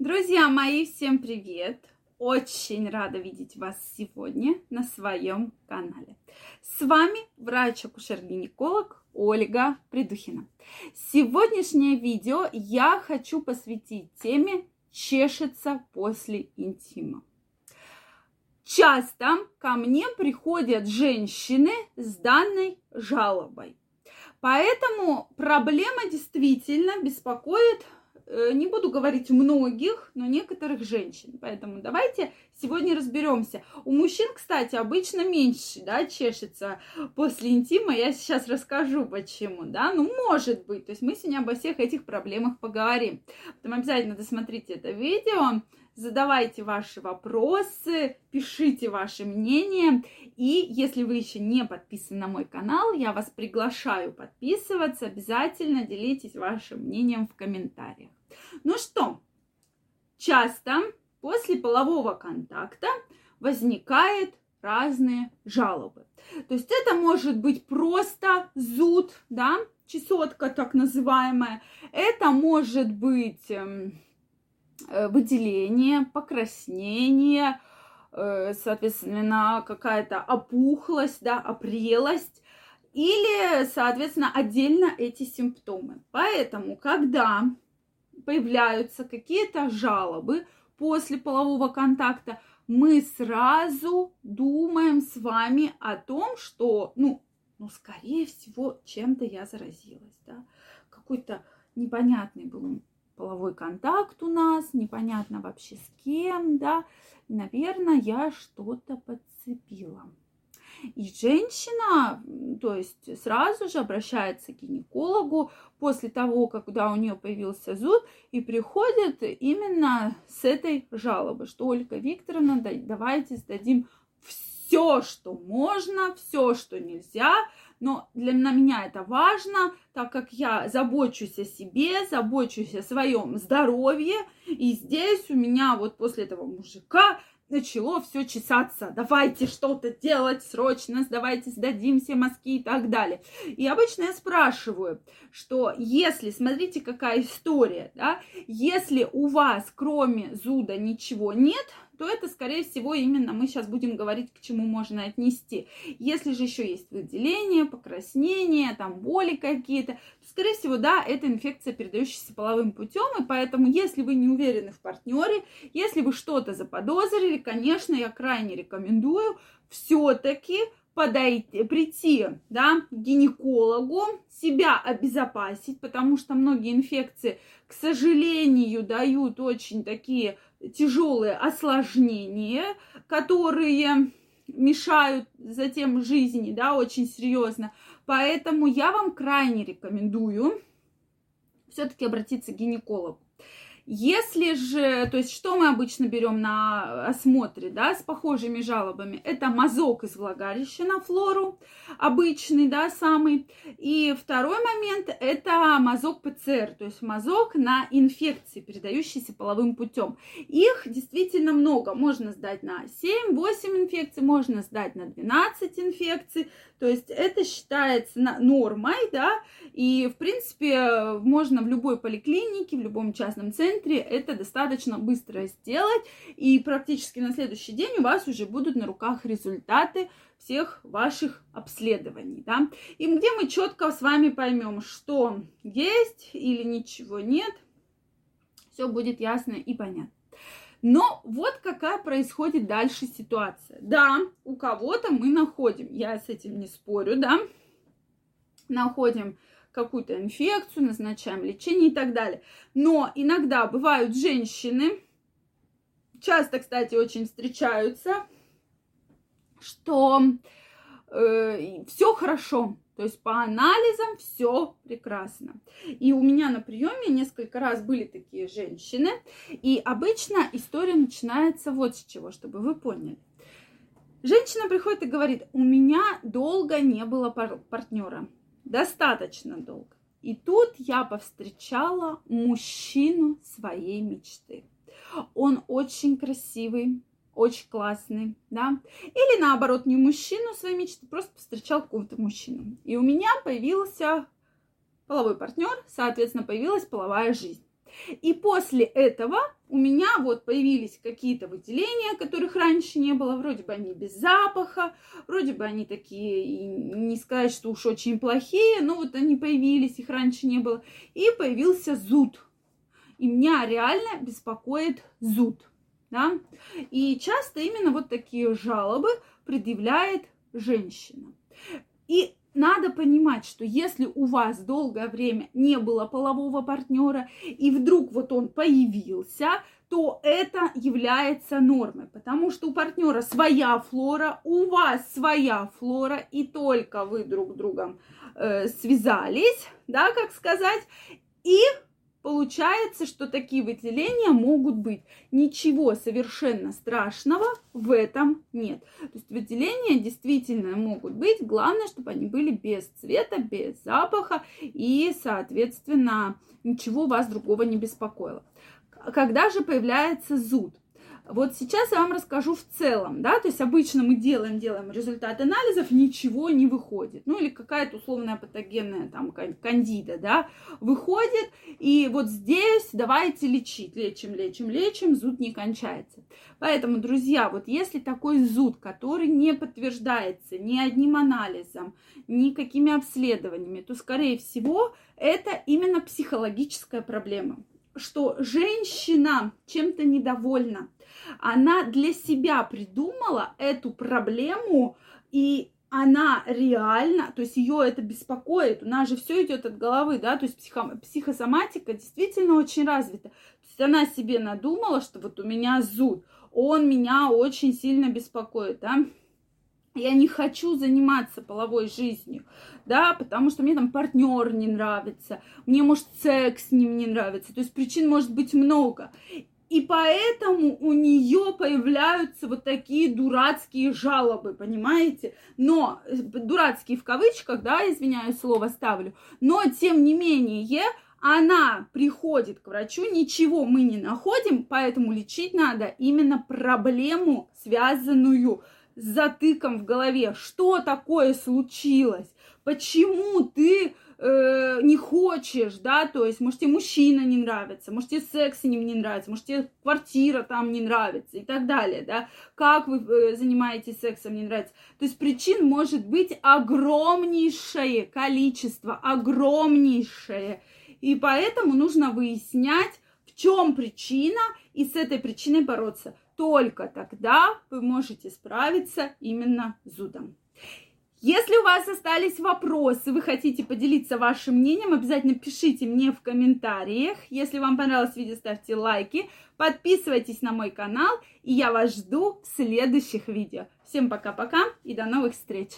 Друзья мои, всем привет! Очень рада видеть вас сегодня на своем канале. С вами врач-акушер-гинеколог Ольга Придухина. Сегодняшнее видео я хочу посвятить теме «Чешется после интима». Часто ко мне приходят женщины с данной жалобой. Поэтому проблема действительно беспокоит не буду говорить многих, но некоторых женщин. Поэтому давайте сегодня разберемся. У мужчин, кстати, обычно меньше, да, чешется после интима. Я сейчас расскажу, почему, да. Ну, может быть. То есть мы сегодня обо всех этих проблемах поговорим. Потом обязательно досмотрите это видео задавайте ваши вопросы, пишите ваше мнение. И если вы еще не подписаны на мой канал, я вас приглашаю подписываться. Обязательно делитесь вашим мнением в комментариях. Ну что, часто после полового контакта возникает разные жалобы. То есть это может быть просто зуд, да, чесотка так называемая. Это может быть эм, Э, выделение, покраснение, э, соответственно, какая-то опухлость, да, опрелость, или, соответственно, отдельно эти симптомы. Поэтому, когда появляются какие-то жалобы после полового контакта, мы сразу думаем с вами о том, что, ну, ну, скорее всего, чем-то я заразилась, да, какой-то непонятный был половой контакт у нас, непонятно вообще с кем, да, наверное, я что-то подцепила. И женщина, то есть сразу же обращается к гинекологу после того, когда у нее появился зуд, и приходит именно с этой жалобой, что Ольга Викторовна, давайте сдадим все, что можно, все, что нельзя, но для меня это важно, так как я забочусь о себе, забочусь о своем здоровье, и здесь у меня вот после этого мужика начало все чесаться. Давайте что-то делать срочно, давайте сдадим все мазки и так далее. И обычно я спрашиваю, что если, смотрите, какая история, да, если у вас кроме зуда ничего нет, то это, скорее всего, именно мы сейчас будем говорить, к чему можно отнести. Если же еще есть выделение, покраснение, там боли какие-то, то, скорее всего, да, это инфекция, передающаяся половым путем, и поэтому, если вы не уверены в партнере, если вы что-то заподозрили, конечно, я крайне рекомендую все-таки подойти, прийти да, к гинекологу, себя обезопасить, потому что многие инфекции, к сожалению, дают очень такие тяжелые осложнения, которые мешают затем жизни, да, очень серьезно. Поэтому я вам крайне рекомендую все-таки обратиться к гинекологу. Если же, то есть что мы обычно берем на осмотре, да, с похожими жалобами, это мазок из влагалища на флору, обычный, да, самый. И второй момент, это мазок ПЦР, то есть мазок на инфекции, передающиеся половым путем. Их действительно много, можно сдать на 7-8 инфекций, можно сдать на 12 инфекций, то есть это считается нормой, да, и, в принципе, можно в любой поликлинике, в любом частном центре это достаточно быстро сделать, и практически на следующий день у вас уже будут на руках результаты всех ваших обследований, да, и где мы четко с вами поймем, что есть или ничего нет, все будет ясно и понятно. Но вот какая происходит дальше ситуация. Да, у кого-то мы находим, я с этим не спорю, да, находим какую-то инфекцию, назначаем лечение и так далее. Но иногда бывают женщины, часто, кстати, очень встречаются, что э, все хорошо, то есть по анализам все прекрасно. И у меня на приеме несколько раз были такие женщины. И обычно история начинается вот с чего, чтобы вы поняли. Женщина приходит и говорит, у меня долго не было пар- партнера. Достаточно долго. И тут я повстречала мужчину своей мечты. Он очень красивый, очень классный, да, или наоборот, не мужчину своей мечты, просто встречал какого-то мужчину. И у меня появился половой партнер, соответственно, появилась половая жизнь. И после этого у меня вот появились какие-то выделения, которых раньше не было. Вроде бы они без запаха, вроде бы они такие, не сказать, что уж очень плохие, но вот они появились, их раньше не было. И появился зуд. И меня реально беспокоит зуд. Да? И часто именно вот такие жалобы предъявляет женщина. И надо понимать, что если у вас долгое время не было полового партнера, и вдруг вот он появился, то это является нормой, потому что у партнера своя флора, у вас своя флора, и только вы друг с другом э, связались, да, как сказать, и Получается, что такие выделения могут быть. Ничего совершенно страшного в этом нет. То есть выделения действительно могут быть. Главное, чтобы они были без цвета, без запаха и, соответственно, ничего вас другого не беспокоило. Когда же появляется зуд? Вот сейчас я вам расскажу в целом, да, то есть обычно мы делаем, делаем результат анализов, ничего не выходит. Ну или какая-то условная патогенная там кандида, да, выходит, и вот здесь давайте лечить, лечим, лечим, лечим, зуд не кончается. Поэтому, друзья, вот если такой зуд, который не подтверждается ни одним анализом, ни какими обследованиями, то, скорее всего, это именно психологическая проблема что женщина чем-то недовольна. Она для себя придумала эту проблему, и она реально, то есть ее это беспокоит, у нас же все идет от головы, да, то есть психо, психосоматика действительно очень развита. То есть она себе надумала, что вот у меня зуд, он меня очень сильно беспокоит, да, я не хочу заниматься половой жизнью, да, потому что мне там партнер не нравится, мне, может, секс с ним не нравится, то есть причин может быть много. И поэтому у нее появляются вот такие дурацкие жалобы, понимаете? Но, дурацкие в кавычках, да, извиняюсь, слово ставлю, но, тем не менее, она приходит к врачу, ничего мы не находим, поэтому лечить надо именно проблему, связанную с затыком в голове. Что такое случилось? Почему ты э, не хочешь, да, то есть, может, тебе мужчина не нравится, может, тебе секс с ним не нравится, может, тебе квартира там не нравится и так далее, да, как вы э, занимаетесь сексом не нравится. То есть причин может быть огромнейшее количество, огромнейшее. И поэтому нужно выяснять, в чем причина, и с этой причиной бороться. Только тогда вы можете справиться именно с зудом. Если у вас остались вопросы, вы хотите поделиться вашим мнением, обязательно пишите мне в комментариях. Если вам понравилось видео, ставьте лайки, подписывайтесь на мой канал, и я вас жду в следующих видео. Всем пока-пока и до новых встреч!